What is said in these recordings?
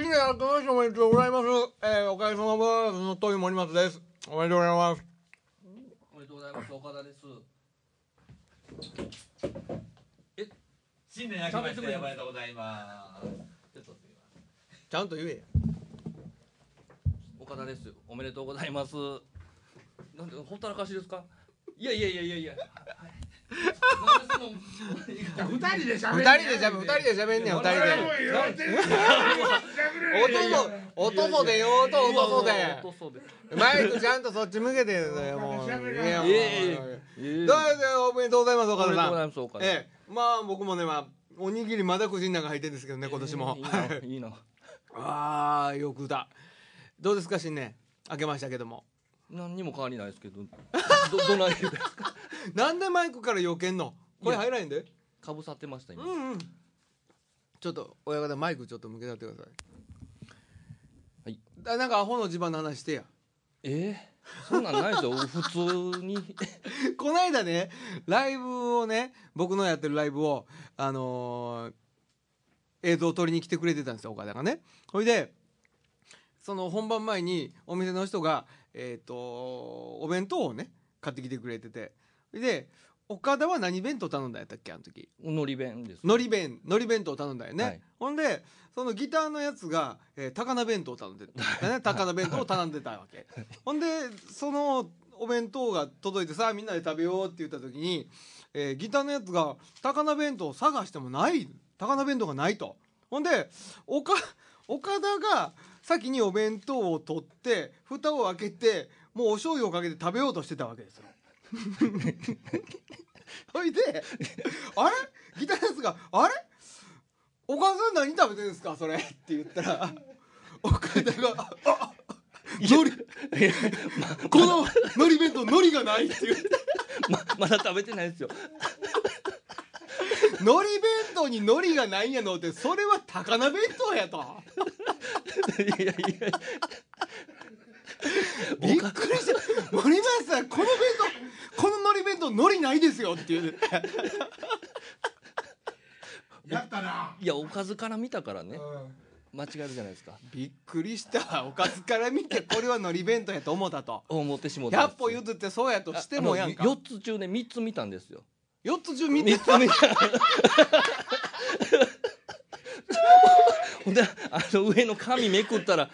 新年明けましておめでとうございます。えー、おかげさまブの遠い森松です。おめでとうございます。おめでとうございます岡田です新年明けましておめでとうございます。ちょっとすみまちゃんと言え。岡田ですおめでとうございますなんでほったらかしですか？いやいやいやいやいやなんでその二人で喋二人でしゃべ、二人でしゃべんねん、二人で。おとそ、おとそでよ、おと、おとそで。マイクちゃんとそっち向けてよ、もう。いや、もう。おめでとうございます、岡田さおめでとうございん。ええ、まあ、僕もね、まあ、おにぎりまだ口の中入ってるんですけどね、今年もいい。ないいな ああ、よくだ。どうですか、新年。明けましたけども。何にも変わりないですけどど どないですか？なんでマイクから避けんの？これ入らへんで。かぶさってました今。うんうん。ちょっと親方マイクちょっと向けてやってください。はい。だなんかアホの地盤の話してや。えー、そんなんないですよ。普通に。この間ねライブをね僕のやってるライブをあのー映像を撮りに来てくれてたんですよ岡田がね。ほいでその本番前にお店の人がえっ、とお弁当をね買ってきてくれてて。で岡田は何弁当頼んだんやったっけあの時？のり弁ですのり弁のり弁当頼んだよね、はい。ほんでそのギターのやつが、えー高菜弁当頼んでた、ね、高菜弁当を頼んでたわけ。ほんでそのお弁当が届いてさあみんなで食べようって言った時に、えーギターのやつが高菜弁当を探してもない高菜弁当がないと。ほんで岡岡田が先にお弁当を取って蓋を開けてもうお醤油をかけて食べようとしてたわけですよ。ほいであれ？ギターのやつが「あれ？お母さん何食べてるんですか？それ」って言ったら岡田が「あのりこののり弁当のりがない」って言って。ままだ食べてないですよ のり弁当にのりがないんやのってそれは高菜弁当やと。いやいやびっくりした。森松さんこの弁当こののり弁当のりないですよって言う。て やったな。いやおかずから見たからね。うん。間違えるじゃないですか。びっくりした。おかずから見てこれはのり弁当やと思ったと。思ってしもうたん100です歩譲ってそうやとしてもやんか。4つ中ね3つ見たんですよ4つ中見て3つ。見 たほんであの上の紙めくったら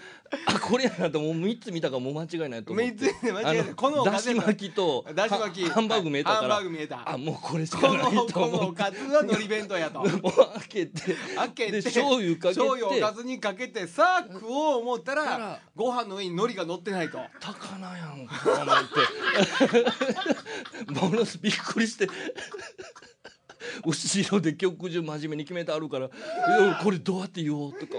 これやなともう3つ見たからもう間違いないと思って。三つで間違いない。このだし巻きとだし巻き。ハハンバーグ見えたかハンらバーグ見えた。あもうこれしかこないのこのと思って。おかずはのり弁当やと。もう開けて開けてで醤油かけて。醤油おかずにかけてさあ食おう思ったたら。ご飯の上に海苔が乗ってないと。高菜やんか思って。ものすびっくりして。後ろで曲中真面目に決めてあるからこれどうやって言おうとか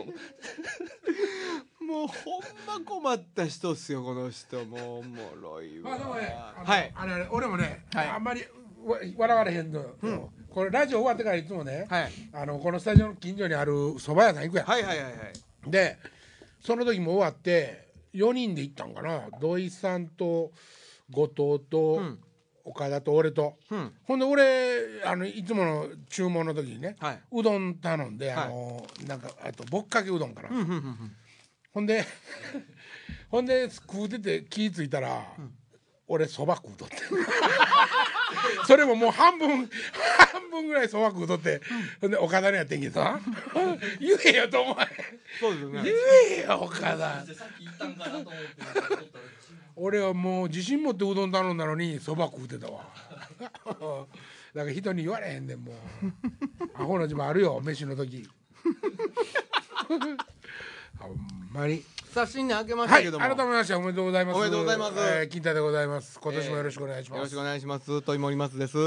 もうほんま困った人っすよこの人。もうおもろいわ。まあでもね、あのはい。あれあれ俺もね、はい。あんまりわ笑われへんのよ、これラジオ終わってからいつもね、はい。あのこのスタジオの近所にある蕎麦屋さん行くやん、はいはいはいはい。でその時も終わって4人で行ったんかな。土井さんと後藤と、うん。岡田と俺と、うん。ほんで俺あのいつもの注文の時にね、はい。うどん頼んであの、なんかあとぼっかけうどんかな、うんうんうんほんでほんで食うてて気ぃ付いたら、俺そば食うとって。それももう半分半分ぐらいそば食うとって、ほんで岡田のやってんけどな言えよと思わへん。そうですよね。言えよ岡田俺はもう自信持ってうどん頼んだのにそば食うてたわ。だから人に言われへんねんもう。アホな自慢あるよ飯の時。ほんまに。さあ新年明けましはいたけども、改めましておめでとうございます。おめでとうございます。えー金太でございます。今年もよろしくお願いします。よろしくお願いしますといもります。です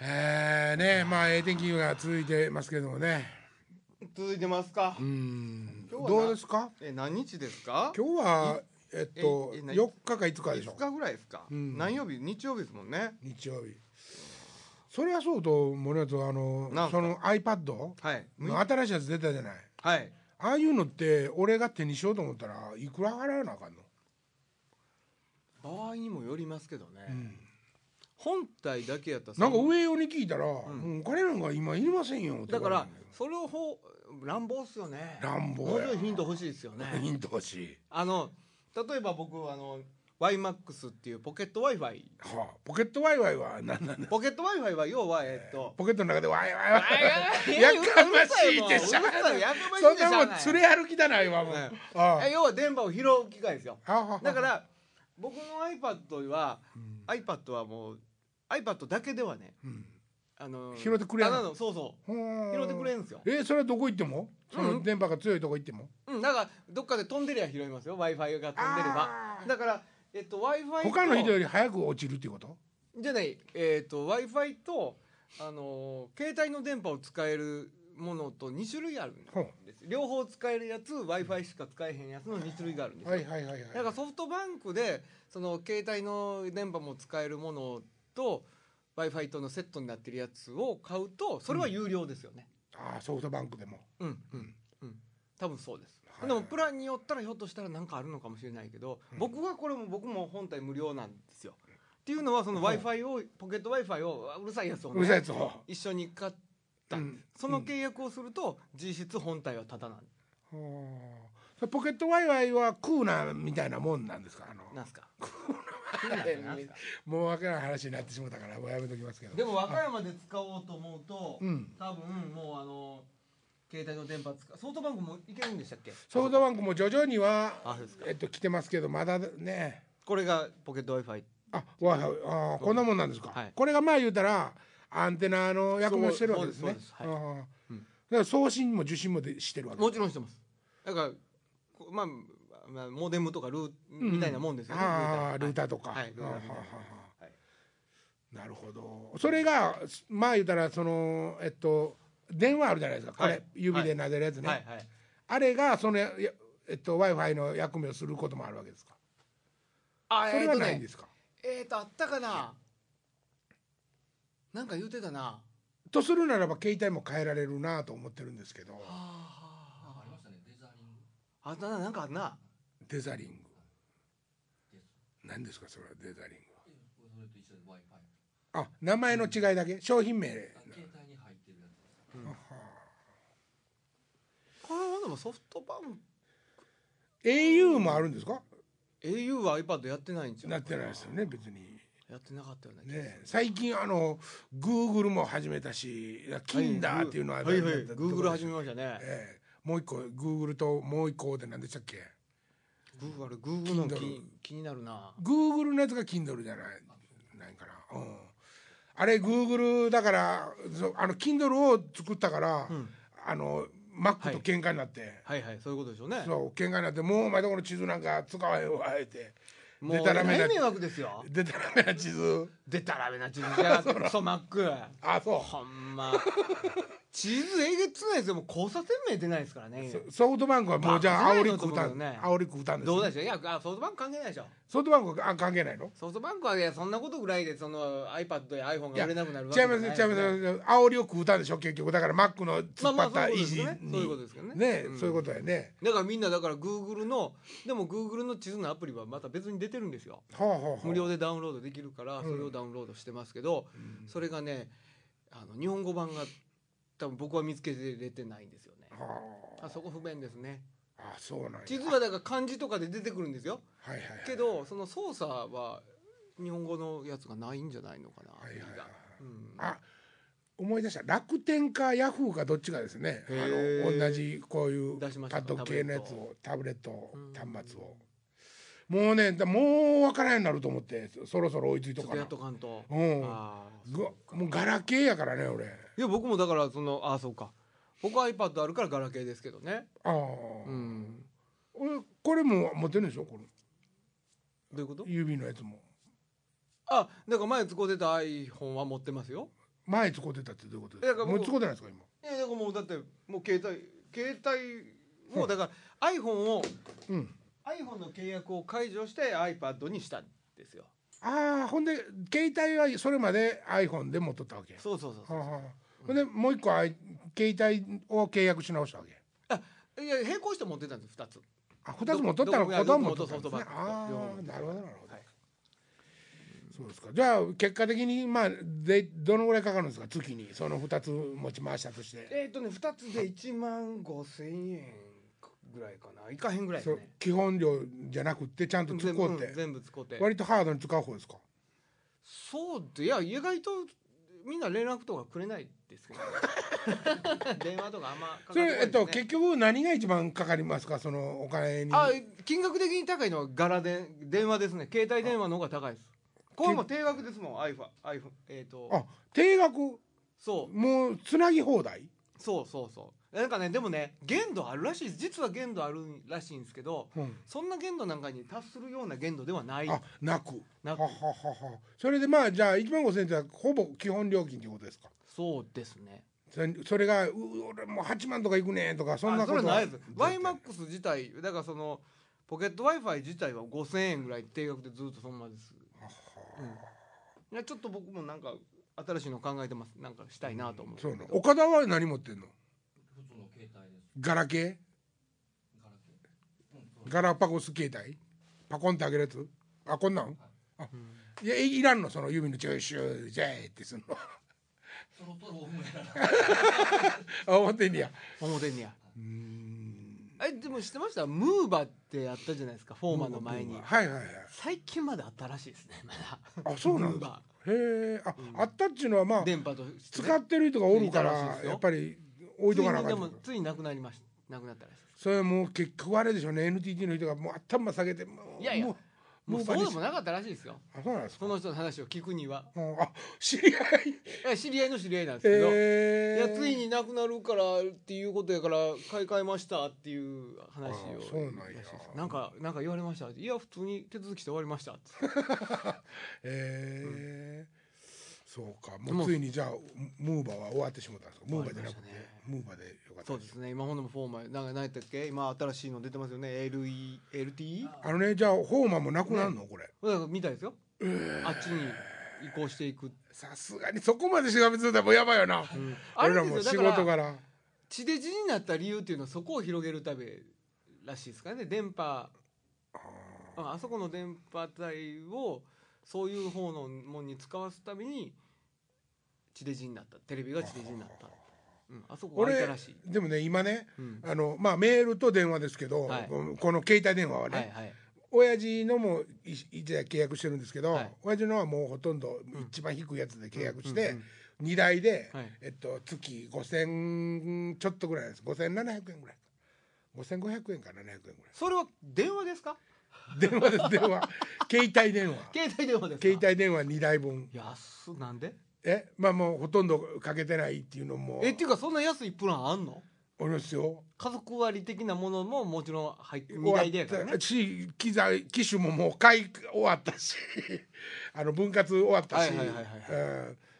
えーねまあええ天気が続いてますけどもね。続いてますか。うん。どうですか？え何日ですか？今日はえっとええ何4日か5日でしょ。5日ぐらいですか、ん。何曜日？日曜日ですもんね。日曜日。それはそうと森松あのその iPad はい。の新しいやつ出たじゃない。はいああいうのって俺が手にしようと思ったらいくら払わなあかんの、場合にもよりますけどね、うん。本体だけやったらなんか上用に聞いたら、もうお金なんか今いりませんよだからそれをほ乱暴っすよね。乱暴ヒント欲しいですよね。ヒント欲しい。あの例えば僕あの YMAX っていうポケット Wi-Fi はあポケットワイワイは何なんだ？ポケット Wi-Fi は要はえっとポケットの中でワイワイワイ。いややかましいってうるしゃあさいやかましいそんなもん連れ歩きだないわもう。ねあえ要は電波を拾う機械ですよ。あははだから僕の iPad は iPad はもう iPad だけではねうん。あの拾ってくれん。ただのそうそう。拾ってくれんすよ。えそれはどこ行っても？その電波が強いとこ行っても？うんだからどっかで飛んでりゃ拾いますよ。w i f i が飛んでれば。あー。だからえっと w i f i 他の人より早く落ちるっていうこと？じゃないえっと w i f i とあのー携帯の電波を使えるものと2種類あるんですほ両方使えるやつ w i f i しか使えへんやつの2種類があるんですよ、うはいはいはいはい。だからソフトバンクでその携帯の電波も使えるものと w i f i とのセットになってるやつを買うとそれは有料ですよね。ああソフトバンクでも。うんうんうん多分そうです、はい。でもプランによったらひょっとしたら何かあるのかもしれないけど、僕はこれも僕も本体無料なんですよ。っていうのはその w i f i をポケット w i f i をうるさいやつを、うるさいやね、つを。一緒に買った、うん。その契約をすると実質本体はタダなん。はあそれポケットワイワイはクーナーみたいなもんなんですか？あの。なんすか？もうわからん話になってしまったからもうやめときますけど。でも和歌山で使おうと思うと、うん。多分もうあの携帯の電波使う。ソフトバンクもいけるんでしたっけ？ソフトバンクも徐々にはあそうですか。えっと来てますけどまだね。これがポケット w i f i あわああこんなもんなんですか、はい。これがまあ言うたらアンテナの役目をしてるわけですね。そうですそうです。はい。ああうん。だから送信も受信もでしてるわけもちろんしてます。だからこまあ、まあ、モデムとかルーみたいなもんですよね、ああルーター。ととか、はい。ルーターみたいなはい。なるほど。それがまあ言うたらそのえっと電話あるじゃないですか。これ、はい指で撫でるやつね、はい。はい。あれがそのやえっと w i f i の役目をすることもあるわけですか。あそれはないんですか、えーとあったかな？なんか言うてたな。はとするならば携帯も変えられるなと思ってるんですけど。あありましたね。デザリング。あったななんかあんな。デザリング。何ですかそれはデザリングそれと一緒で w i f i あ名前の違いだけ？商品名携帯に入ってるやつこれはでもソフトバンク。au もあるんですか？au は iPad やってないんですよ。なってないですよね別に。やってなかったような気がする。ね最近あの Google も始めたしキンダーっていうのははいはい。ど Google 始めましたね。ええ。もう一個 Google ともう一個で何でしたっけ？Google Google の気気になるな。Google のやつが Kindle じゃないないかな、うん、あれ Google だからあの Kindle を作ったから、ん。あの Mac と喧嘩になって、はいはいそういうことでしょうね。そう喧嘩になってもうお前どこの地図なんか使わへんわあえて。もう大迷惑ですよ。でたらめな地図。でたらめな地図じゃクソ マック。あそう。ほんま。地図えげつないですよ。もう交差点名出ないですからね。そソフトバンクはもうじゃあ煽り食うたん、煽り食うたんですどうでしょう？いやあソフトバンク関係ないでしょソフトバンクはあ関係ないの？ソフトバンクはいやそんなことぐらいでその iPad や iPhone が売れなくなるわけじゃない違います違います煽りを食うたんでしょ結局。だから Mac の突っ張った維持に。そういうことですけどね。ね、うん。そういうことやね。だからみんなだから Google のでも Google の地図のアプリはまた別に出てるんですよ。はあはあはあ。無料でダウンロードできるからん。それをダウンロードしてますけど、それがねあの日本語版が多分僕は見つけれてないんですよね。はあそこ不便ですねああそうなんや。地図はだから漢字とかで出てくるんですよ。はいはいはい。けどその操作は日本語のやつがないんじゃないのかな、はいはいはい。うん。あ思い出した。楽天かヤフーかどっちかですねあの同じこういうパッド系のやつをタブレット。うん。端末を。もうねだもう分からんようになると思ってそそろそろ追いついとかな。やっとかんと、うん。もうガラケーやからね俺。いや僕もだからそのああそうか僕は iPad あるからガラケーですけどね。ああ、うん。俺これも持ってるんでしょ？このどういうこと？指のやつも。あだから前使ってた iPhone は持ってますよ。前使ってたってどういうことですか？だから僕もう使ってないですか今？いやだからもうだってもう携帯携帯もうだから iPhone をうん。iPhone の契約を解除して iPad にしたんですよ。ああほんで携帯はそれまで iPhone で持っとったわけ。そうそうそうそう。はあはあ。ほんでもう一個あい携帯を契約し直したわけ。あいや並行して持ってたんです2つ。あ二つ持っとったの？どこ子供持っとどこったんですね。ああなるほどなるほど、はい。そうですか。じゃあ結果的にまあでどのぐらいかかるんですか月に？その2つ持ち回したとして。えっ、とね2つで1万5千円ぐらいかな。いかへんぐらいですそうね基本料じゃなくってちゃんと使全部うて。うん全部使って。割とハードに使う方ですか？そうでいや意外とみんな連絡とかくれないですけど 電話とかあんまかかね。それえっと結局何が一番かかりますか？そのお金に。あ金額的に高いのはガラで電話ですね。携帯電話の方が高いです。これも定額ですもん。iPhone, iPhone えっ、と。あ定額？そう。もうつなぎ放題？そうそうそうなんかねでもね限度あるらしいです。実は限度あるらしいんですけどうん。そんな限度なんかに達するような限度ではない。あなく。なく。はははは。それでまあじゃあ1万5000円ってのはほぼ基本料金ということですか？そうですね。それそれがう俺もう8万とかいくねんとかそんなあことはそれないです。YMAX 自体だからそのポケット w i f i 自体は5000円ぐらい定額でずっとそのままです、うん、いやちょっと僕もなんか新しいの考えてます。なんかしたいなと思ってそうな岡田は何持ってんの？ガラケガラケー。ガラパゴス携帯？パコンってあげるやつ？あこんなん？あうんいやいいらんの？その指のチューシュージェーってすんの。そろそろオフやなあ思ってんねや。表にや。うーん。えでも知ってました？ムーバってやったじゃないですか？フォーマンの前に。はいはいはい。最近まであったらしいですねまだ。あそうなんですへえあ、うんあったっちゅうのはまあ電波とね。使ってる人がおるからやっぱり置いとかなでもついになくなりましたなくなったらしい。それはもう結局あれでしょ。うね NTT の人がもう頭下げてもういやいやももうそうでもなかったらしいですよ。あそうなんですか？その人の話を聞くには。うんあ知り合い。いや知り合いの知り合いなんですけど、えー、いやついになくなるからっていうことやから買い替えましたっていう話を。あそうなんや。らしいですなんかなんか言われました。いや普通に手続きして終わりましたって。えーそうか。でももうついにじゃあムーバーは終わってしまったんですか？ムーバーじゃなくて、ねムーバーでよかったそうですね。今ほんでもフォーマルなんか何やったっけ？今新しいの出てますよね。LE LTE あのねじゃあホーマーもなくなるの、これ。みたいですよ、あっちに移行していく、さすがにそこまでしがみついたらもうやばいよな、うん。あれ俺らも仕ですよ。だから地デジになった理由っていうのはそこを広げるためらしいですからね。電波。ああそこの電波帯をそういう方のものに使わすために地デジになった。テレビが地デジになった、うん、あそこが空い俺たらしい、でもね今ねうん、あのまあメールと電話ですけど、はい。この携帯電話はね、はいはい。親父のもい一台契約してるんですけど、はい。親父のはもうほとんど一番低いやつで契約して、うんうん2台で、はい。えっと、月5000ちょっとぐらいです。5700円ぐらい。か5500円か700円ぐらい。それは電話ですか？電話です電話。携帯電話。携帯電話ですか？携帯電話2台分。安なんで？え？まあもうほとんどかけてないっていうのも。えっていうかそんな安いプランあんの？おりますよ。家族割的なものももちろん入って2台でやからね。し機材機種ももう買い終わったし。あの分割終わったし。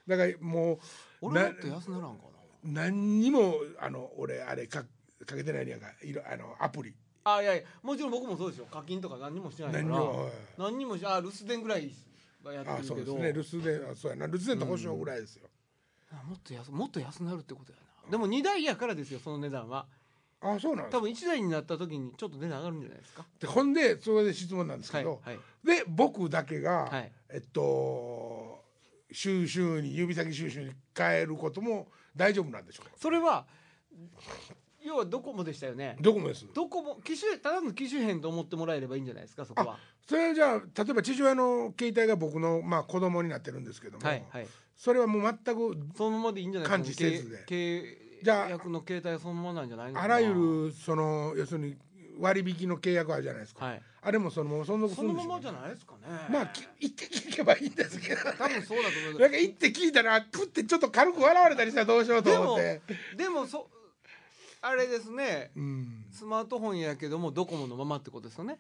だからもう俺もっと安ならんかな。何にもあの俺あれかかけてないねやんかいろあのアプリあいやいやもちろん僕もそうですよ。課金とか何にもしてないから。何にもはい。何にもしあ留守電ぐらいはやってあるけど。そうですね留守電あそうやな。留守電と保証ぐらいですよ、あもっと安もっと安なるってことやな。でも2台やからですよその値段は。あそうなん多分1台になった時にちょっと値段上がるんじゃないですか。でほんでそれで質問なんですはいけど、はい。で僕だけが、はい。えっと収集に指先収集に変えることも大丈夫なんでしょうか？それは要はドコモでしたよね。どこもです。ドコモ機種ただの機種変と思ってもらえればいいんじゃないですかそこは。それじゃあ例えば父親の携帯が僕の、まあ、子供になってるんですけども、はいはい。それはもう全くそのままでいいんじゃない感知せずで。契じゃあ約の携帯はそのままなんじゃないのかな。あらゆるその要するに割引の契約あるじゃないですか、はい。あれもそのまま存続すそるんでしょうねのままじゃないですかね。まあき行って聞けばいいんですけど多分そうだと思うなんか行って聞いたらプってちょっと軽く笑われたりしたらどうしようと思って。でもそあれですね。うん。スマートフォンやけどもドコモのままってことですよね。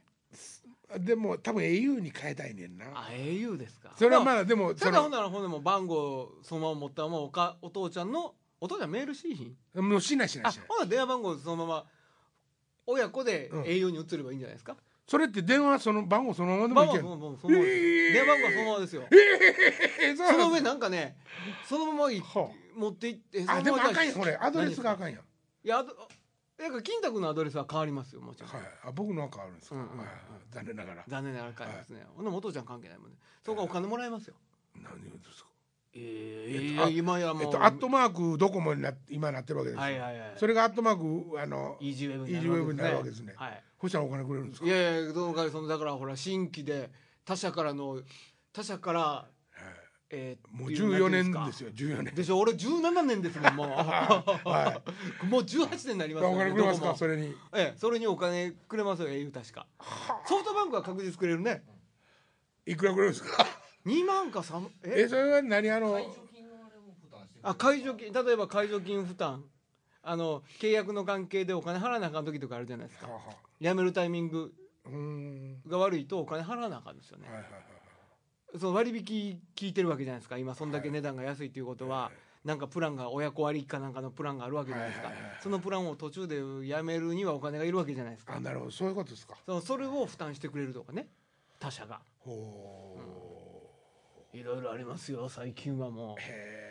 でも多分 au に変えたいねんな。あ au ですか。それはまああでもそただほんのならほんでも番号そのまま持ったままおかお父ちゃんのお父ちゃんメールしいひん？もうしないしないあしない。ほな電話番号そのまま親子でうん au に移ればいいんじゃないですか、それって電話その番号そのままでもいけるえー。電話番号はそのままですよ。えーその上なんかねそのまま持っていってああでもあかんやこれ。アドレスがあかんやんいやあとだから金太君のアドレスは変わりますよもちろん、はい。あ僕のは変わるんですか、うんうんうん。はい残念ながら。残念ながら変わりますね、ほんならお父ちゃん関係ないもんね。そこはお金もらえますよ。何言うんですか？ええっ今やもう、えっとアットマークドコモにな今なってるわけですよ、はいはいはい。それがアットマークあのイージーウェブになるわけですね。はい。そしたらお金くれるんですか？いやいやどのかげそのだからほら新規で他社からの他社から、えーもうってい14年ですよ14年。でしょ？俺17年ですもんもう、はもう18年になりますお金くれますどこも。かそれに。ええそれにお金くれますよ au 確かソフトバンクは確実くれるね。いくらくれるんですか？2万か3え？えそれは何？あの解除金のあれも負担してくれる。あ解除金例えば解除金負担。あの契約の関係でお金払わなあかん時とかあるじゃないですか。辞めるタイミングうーん。が悪いとお金払わなあかんですよね。はいはいはいその割引聞いてるわけじゃないですか。今そんだけ値段が安いということは、なんかプランが親子割かなんかのプランがあるわけじゃないですか、はいはいはいそのプランを途中でやめるにはお金がいるわけじゃないですか。あなるほど。そういうことですか。そのそれを負担してくれるとかね。他社が。ほう。いろいろありますよ最近はもへう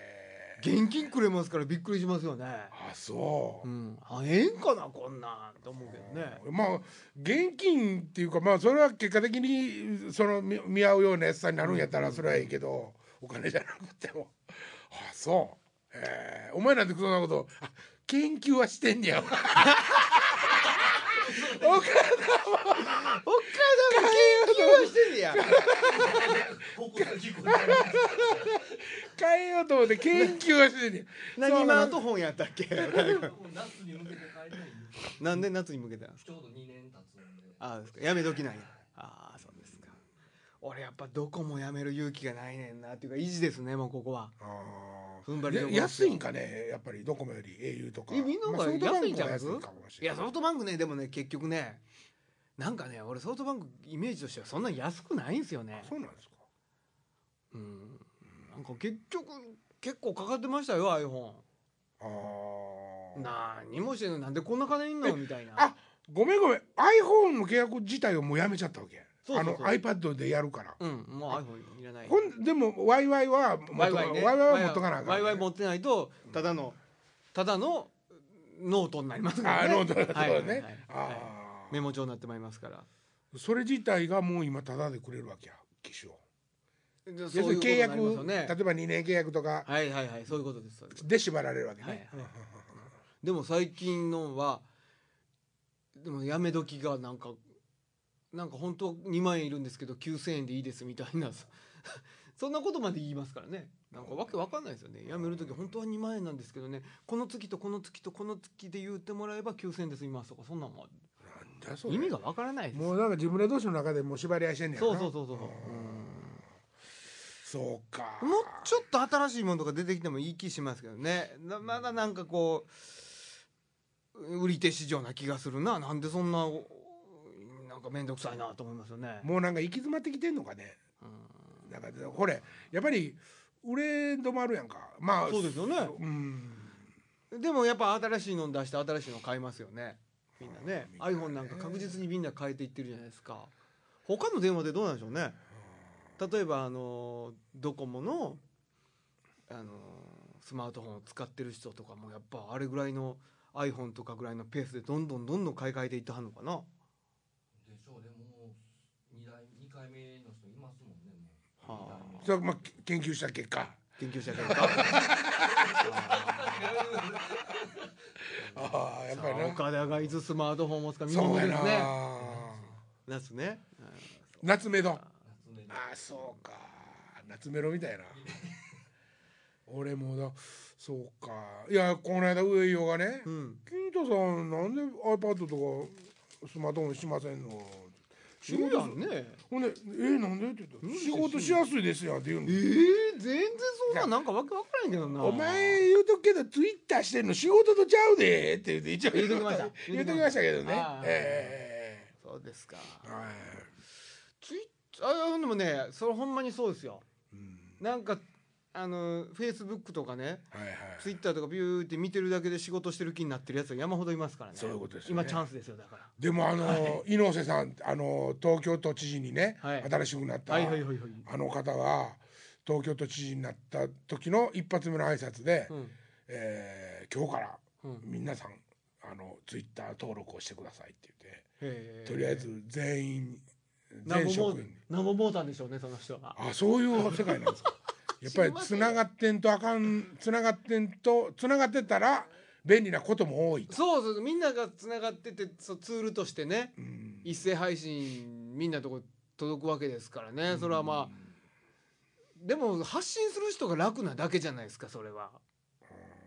現金くれますからびっくりしますよね。あそう。う、ん。あええんかなこんなんと思うけどね。まあ現金っていうかまあそれは結果的にその見見合うようなやつさになるんやったらそれはいいけどお金じゃなくても。あそう。へえお前なんてそんなことあ研究はしてんねや。岡田岡田も研究はしてんねや えようと思って研究はしてんねや何マート本やったっけ？夏に向けて帰りたいんですなんで夏に向けてなんですか？ちょうど2年経つんで。ああですか。やめ時なんやああそうですか。俺やっぱどこもやめる勇気がないねんなっていうか維持ですねもうここは。あ踏ん張りーどころで安いんかね？やっぱりドコモより au とか。えみんながまあソフトバンク安いんちゃい？ますは安いかもしいれない。やソフトバンクねでもね結局ねなんかね俺ソフトバンクイメージとしてはそんなに安くないんですよね。そうなんですか。うんなんか結局結構かかってましたよ iPhone あー。何もしてんのなんでこんな金いんの？みたいな。あごめんごめん。iPhone の契約自体をもうやめちゃったわけ。そうそうそう。あの iPad でやるから。うんもう iPhone いらない。ほんでも WiFi は持っとか Wi-Fi ね Wi-Fi は持っとかなあかん Wi-Fi 持ってないとただのただのノートになりますからね。あノートだはいはいはいそうだねメモ帳になってまいりますから。ーそれ自体がもう今タダでくれるわけや機種を契約ね例えば2年契約とか。はいはいはい。そういうことですで縛られるわけはいはい。ねでも最近のはでもやめ時がなんかなんか本当2万円いるんですけど9,000円でいいですみたいな。そんなことまで言いますからね。なんかわけわかんないですよね。やめる時本当は2万円なんですけどね。この月とこの月とこの月で言ってもらえば9,000円で済みますとか。そんなんもなんだそれ。意味がわからないですもうなんか自分ら同士の中でもう縛り合いしてんねやな。そうそうそうそうそうか。うんもうちょっと新しいものとか出てきてもいい気しますけどね。なまだなんかこう売り手市場な気がするな。なんでそんななんか面倒くさいなと思いますよね。もうなんか行き詰まってきてんのかね。うん。なんかこれやっぱり売れ止まるやんか。まあそうですよね。うん。でもやっぱ新しいの出して新しいの買いますよね。みんなね。みんなね。iPhone なんか確実にみんな変えていってるじゃないですか。他の電話でどうなんでしょうね例えばあのドコモのあのスマートフォンを使ってる人とかもやっぱあれぐらいの iPhone とかぐらいのペースでどんどんどんどん買い替えていってはんのかな？でしょうね。もう2代二回目の人いますもんね。もうはあ。それはまあ研究した結果。研究者がいたああやっぱりな。岡田がいつスマートフォンを持つか見そうやな。ものですね。夏ね夏メロああそうか。夏メロみたいな。俺もだそうか。いやこの間上井がねうん「金太さんなんで iPad とかスマートフォンしませんの?」仕仕事事ね。ほんで「えー、なんで?」って言ったら「仕事しやすいですよ」って言うの。えー、全然そんななんかわけわからんけどな。お前言うとくけどツイッターしてんの仕事とちゃうでって言って一応言うときました。言うときましたけどね。ああえそうですか。えはいあでもねそれほんまにそうですよ。うん。なんかあのフェイスブックとかねはいはいツイッターとかビューって見てるだけで仕事してる気になってるやつは山ほどいますからね。そういうことですよね。今チャンスですよだから。でもあの、猪瀬さんあの東京都知事にね、はい。新しくなった、はいはいはいはい。あの方が東京都知事になった時の一発目の挨拶で、うん。えー今日からうん。皆さんあのツイッター登録をしてくださいって言ってとりあえず全員全職員。なんぼもうたんでしょうねその人が。あそういう世界なんですか。やっぱりつながってんとあかんつながってんとつながってたら便利なことも多いと、そうそうみんながつながっててそうツールとしてねうん。一斉配信みんなのとこ届くわけですからね。それはまあでも発信する人が楽なだけじゃないですかそれは。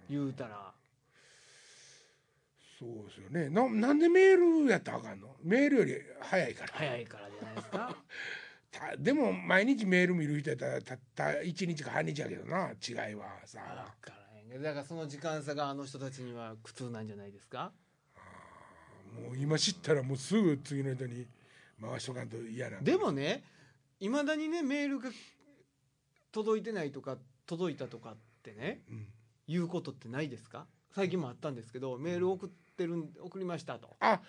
言うたらそうですよね。ななんでメールやったらあかんの？メールより早いから。早いからじゃないですか？たでも毎日メール見る人やったらたった1日か半日やけどな違いはさ。分からへんけど。だからその時間差があの人たちには苦痛なんじゃないですか？もう今知ったらもうすぐ次の人に回しとかんと嫌なんでもねいまだにねメールが届いてないとか届いたとかってねうん。言うことってないですか？最近もあったんですけどメール送ってるん送りましたと。あ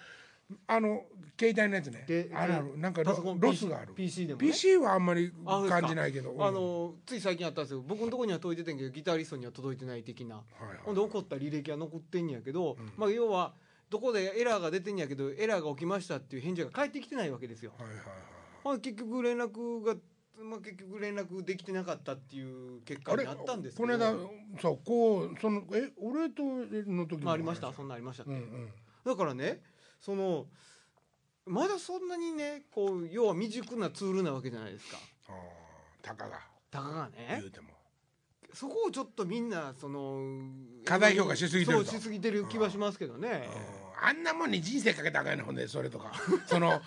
あの携帯のやつね。であるある。なんかロロスがある。PC, でもね。PC はあんまり感じないけど。うん。あのつい最近あったんですよ。僕のところには届いてたんやけどギタリストには届いてない的な。はいはい。ほんで起こった履歴は残ってんやけど、うん。まあ要はどこでエラーが出てんやけどエラーが起きましたっていう返事が返ってきてないわけですよ。はいはいはい。結局連絡が、まあ、結局連絡できてなかったっていう結果になったんですけど。この間そうこうそのえ俺との時まあ、ありました。そんなありましたっけ、うんうん。だからねそのまだそんなにねこう要は未熟なツールなわけじゃないですか。ああたかが。たかがね。言うても。そこをちょっとみんなその過大評価しすぎてると。そうしすぎてる気はしますけどね。うんあんなもんに人生かけたらあかんねんほんでそれとか。その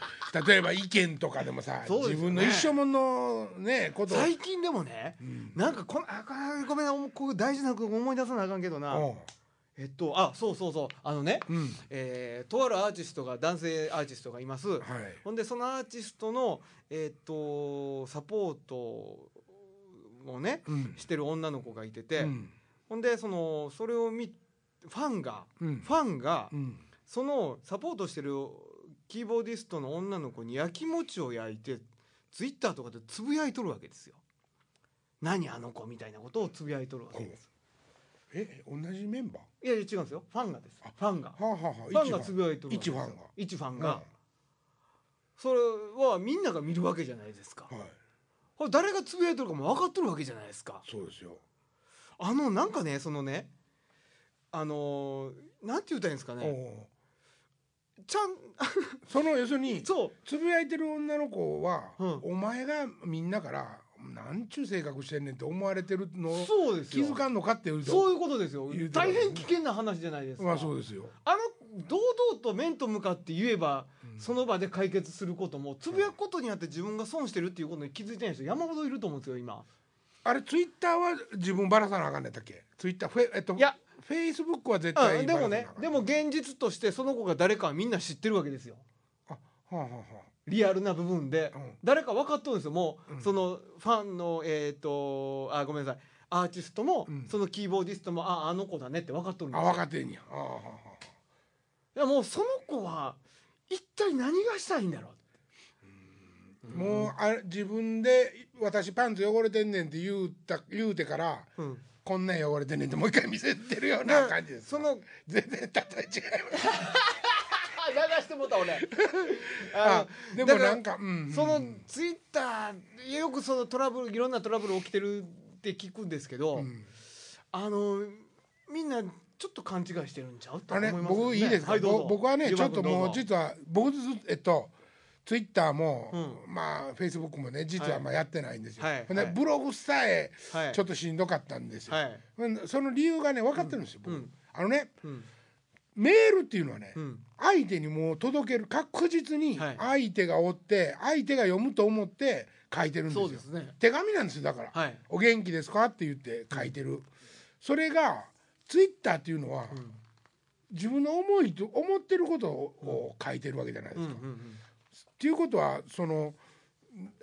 例えば意見とかでもさ、ね。自分の一生ものねことを。最近でもねうん。なんかこのあごめんなこう大事なこと思い出さなあかんけどな。おえっとあそうそうそう。あのね、ううん。えーとあるアーティストが男性アーティストがいます、はい。ほんでそのアーティストのえっとサポートをねうん。してる女の子がいてて、うん。ほんでそのそれを見ファンがうん。ファンがうんそのサポートしてるキーボーディストの女の子に焼き餅を焼いてツイッターとかでつぶやいとるわけですよ。何あの子みたいなことをつぶやいとるわけです。え同じメンバいやいや違うんですよ。ファンがです。ファンが。ーはあはあはあファンがつぶやいとる一ファンが一ファンうんが。それはみんなが見るわけじゃないですか。はいこれ誰がつぶやいとるかも分かっとるわけじゃないですか。そうですよあのなんかねそのねあのーなんて言ったらいいんですかおね。うちゃん。その要するに そう。つぶやいてる女の子は、うん。お前がみんなからなんちゅう性格してんねんって思われてるのをそうですよ。気づかんのかっていうとそういうことですよ。大変危険な話じゃないですか、まあそうですよ。あの堂々と面と向かって言えば、うん。その場で解決することもつぶやくことによって自分が損してるっていうことに気づいてない人山ほどいると思うんですよ今。あれツイッターは自分ばらさなあかんねんだっけ？ツイッターフェえっといやフェイスブックは絶対うんでもねでも現実としてその子が誰かはみんな知ってるわけですよ。あはあはあはリアルな部分で、うん。誰か分かっとるんですよ。もう、うん。そのファンのえっ、とあごめんなさい。アーティストも、うん。そのキーボーディストもああの子だねって分かっとるんですよ。あ分かってんや。あはあはあ。いやもうその子は一体何がしたいんだろう。もうあ自分で「私パンツ汚れてんねん」って言うた言うてからうん、「こんなん汚れてんねん」ってもう一回見せてるような感じですその全然例え違います。あ 流してもうた俺。あのでもなんかうんそのツイッターよくそのトラブルいろんなトラブル起きてるって聞くんですけど、うん。あのみんなちょっと勘違いしてるんちゃう？と思いますよ僕いいですか、はい僕はねちょっともう実は僕ずえっとツイッターも、うまあフェイスブックもね実はまあやってないんですよ、はい。はい。ブログさえはい。ちょっとしんどかったんですよ、はい。その理由がね分かってるんですよ、僕うん。あのねうん。メールっていうのはね、うん。相手にもう届ける確実にはい。相手がおって相手が読むと思って書いてるんですよ。ね。手紙なんですよだから、はい。お元気ですか?」って言って書いてる、それがツイッターっていうのは、うん。自分の思いと思ってることを書いてるわけじゃないですか。うんうんうんっていうことはその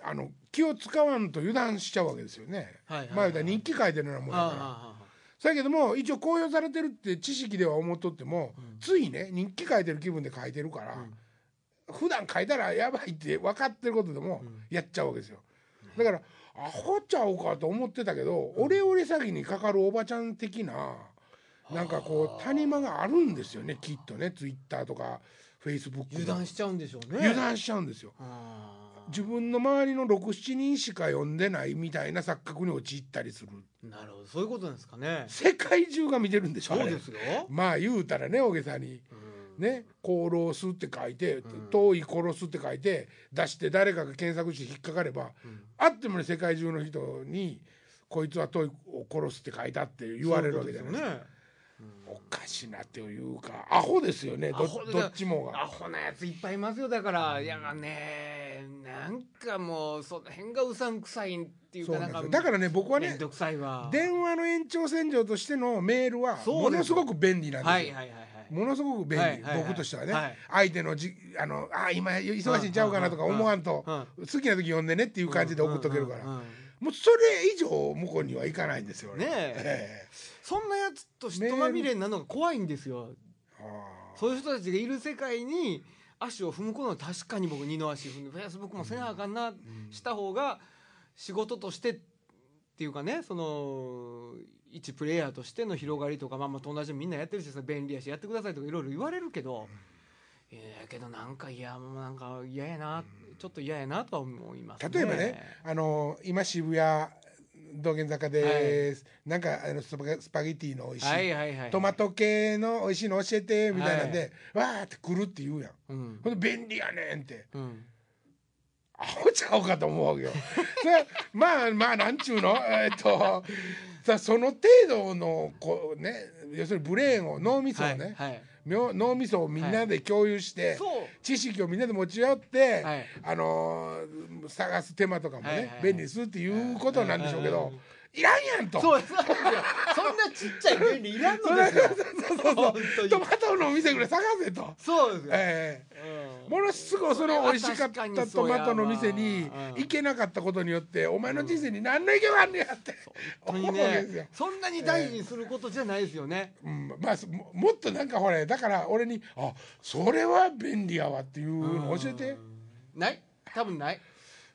あの気を使わんと油断しちゃうわけですよね。はいはいはいまあ日記書いてるようなもんだから。ああああそやけども一応公表されてるって知識では思っとっても、うん。ついね日記書いてる気分で書いてるから、普段書いたらやばいって分かってることでもうん。やっちゃうわけですよ。だからアホちゃうかと思ってたけど、オレオレ詐欺にかかるおばちゃん的ななんかこう谷間があるんですよねきっとねツイッターとかフェイスブック油断しちゃうんでしょうね。油断しちゃうんですよ。自分の周りの67人しか読んでないみたいな錯覚に陥ったりする。なるほどそういうことなんですかね。世界中が見てるんでしょあれ。そうですよ、まあ言うたらね大げさに。うん。ね「功労す」って書いてん「遠い殺す」って書いて出して誰かが検索して引っかかればうん。あってもね世界中の人に「こいつは遠いを殺す」って書いたって言われるわけじゃないですか。おかしなっていうかアホですよね。どっちもアが。ホなやついっぱいいますよ。だからいやねなんかもうその辺がうさんくさいっていうかなんかだからね僕はねめんどくさいわ。電話の延長線上としてのメールはものすごく便利なんですよ。ものすごく便利、僕としてはね、はい。相手のじあのあ今忙しいんちゃうかなとか思わんと、うん好きな時読んでねっていう感じで送っとけるから、もうそれ以上向こうにはいかないんですよね。え。えそんなやつと人まみれになるのが怖いんですよ。そういう人たちがいる世界に足を踏むことは確かに僕二の足踏んでフェイスブックもせなあかんな、した方が仕事としてっていうかねその一プレイヤーとしての広がりとかまあまあ友達もみんなやってるしさ便利やしやってくださいとかいろいろ言われるけど、いやけどなんかいやもうなんか嫌やな、ちょっと嫌やなとは思いますね。例えばねあの今渋谷道玄坂です、なんかあのスパゲスパゲティの美味しい、はいはいはいトマト系の美味しいの教えてみたいなんで、わーって来るって言うやん。うん。ほんで便利やねんって。うん。アホちゃうかと思うわけよ。それまあまあなんちゅうの？えっとさその程度のこうね要するにブレーンを脳みそをね、はいはい。妙脳みそをみんなで共有して、知識をみんなで持ち寄って、はい。あのー探す手間とかもね、便利にするっていうことなんでしょうけど、うんいらんやんと。そうそんなちっちゃい便利いらんのですよ。本当に。トマトのお店ぐらい探せと。そうですよ、ええ。うん。ものすごいその美味しかったトマトの店にうん。行けなかったことによってお前の人生に何の意見があんねやってね。そんなに大事にすることじゃないですよね、うん、まあそももっとなんかほれだから俺に「あそれは便利やわ」っていうの教えて。ない？多分ない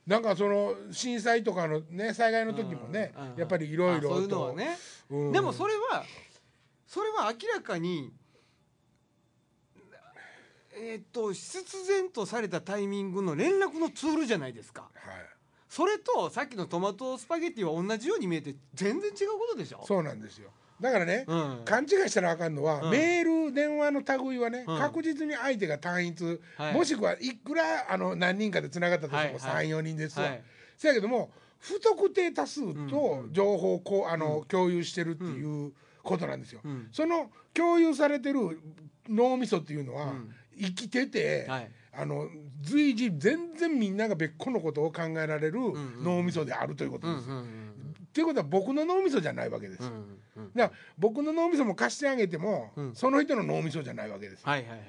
なんかその震災とかのね災害の時もねやっぱりいろいろあそういうのはとね、うん。でもそれはそれは明らかにえーっと必然とされたタイミングの連絡のツールじゃないですか。はい。それとさっきのトマトスパゲッティは同じように見えて全然違うことでしょ？そうなんですよだからね、うん。勘違いしたらあかんのは、うん。メール電話の類はね、うん。確実に相手が単一、はい。もしくはいくらあの何人かでつながったとしてもはいはい。34人ですわ、はい。せやけども不特定多数うん。と情報をこうあの、共有してるっていうことなんですよ、うん。その共有されてる脳みそっていうのは、うん。生きてて、はい。あの随時全然みんなが別個のことを考えられる脳みそであるということです。うんうんうんっていうことは僕の脳みそじゃないわけです。うんだかうんうんら僕の脳みそも貸してあげても、うんその人の脳みそじゃないわけです。はいはいはい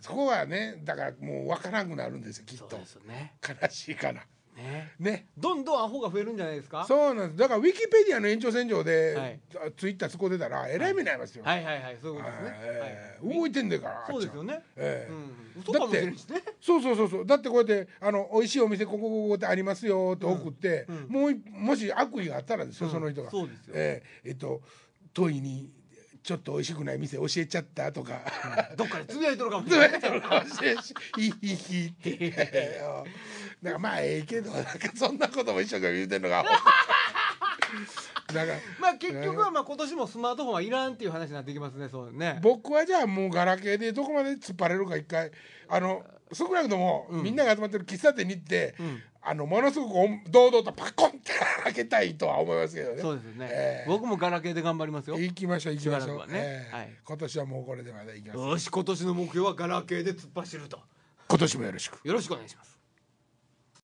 そこはねだからもう分からなくなるんですよきっとね悲しいかな。ね。ね。どんどんアホが増えるんじゃないですか？そうなんです。だからウィキペディアの延長線上で、はい。ツイッターそこ出たらえらい目になりますよ。はいはいはい。そういうことですね、えーはい。動いてんだからそうですよね、ええうん、嘘かもしれないしね。そうそうそうそう。だってこうやってあの美味しいお店ここここってありますよと送って、うんうん。もういもし悪意があったらですよ、うん。その人が。そうですよ。えーえっと問いにちょっと美味しくない店教えちゃったとか、どっかでつぶやいとるかもしれないやったのかもしれん。し「いいいいいい」って。なんかまあええけどなんかそんなことも一生懸命言うてんのがなんかまあ結局はまあ今年もスマートフォンはいらんっていう話になってきますねそうね。僕はじゃあもうガラケーでどこまで突っ張れるか一回。あの少なくとも、みんなが集まってる喫茶店に行って、んあのものすごくお堂々とパコンって開けたいとは思いますけどね。そうですよね、ええ。僕もガラケーで頑張りますよ。行きましょう行きましょう。はね。ええ。はい。今年はもうこれでまだ行きます。よし今年の目標はガラケーで突っ走ると。今年もよろしく。よろしくお願いします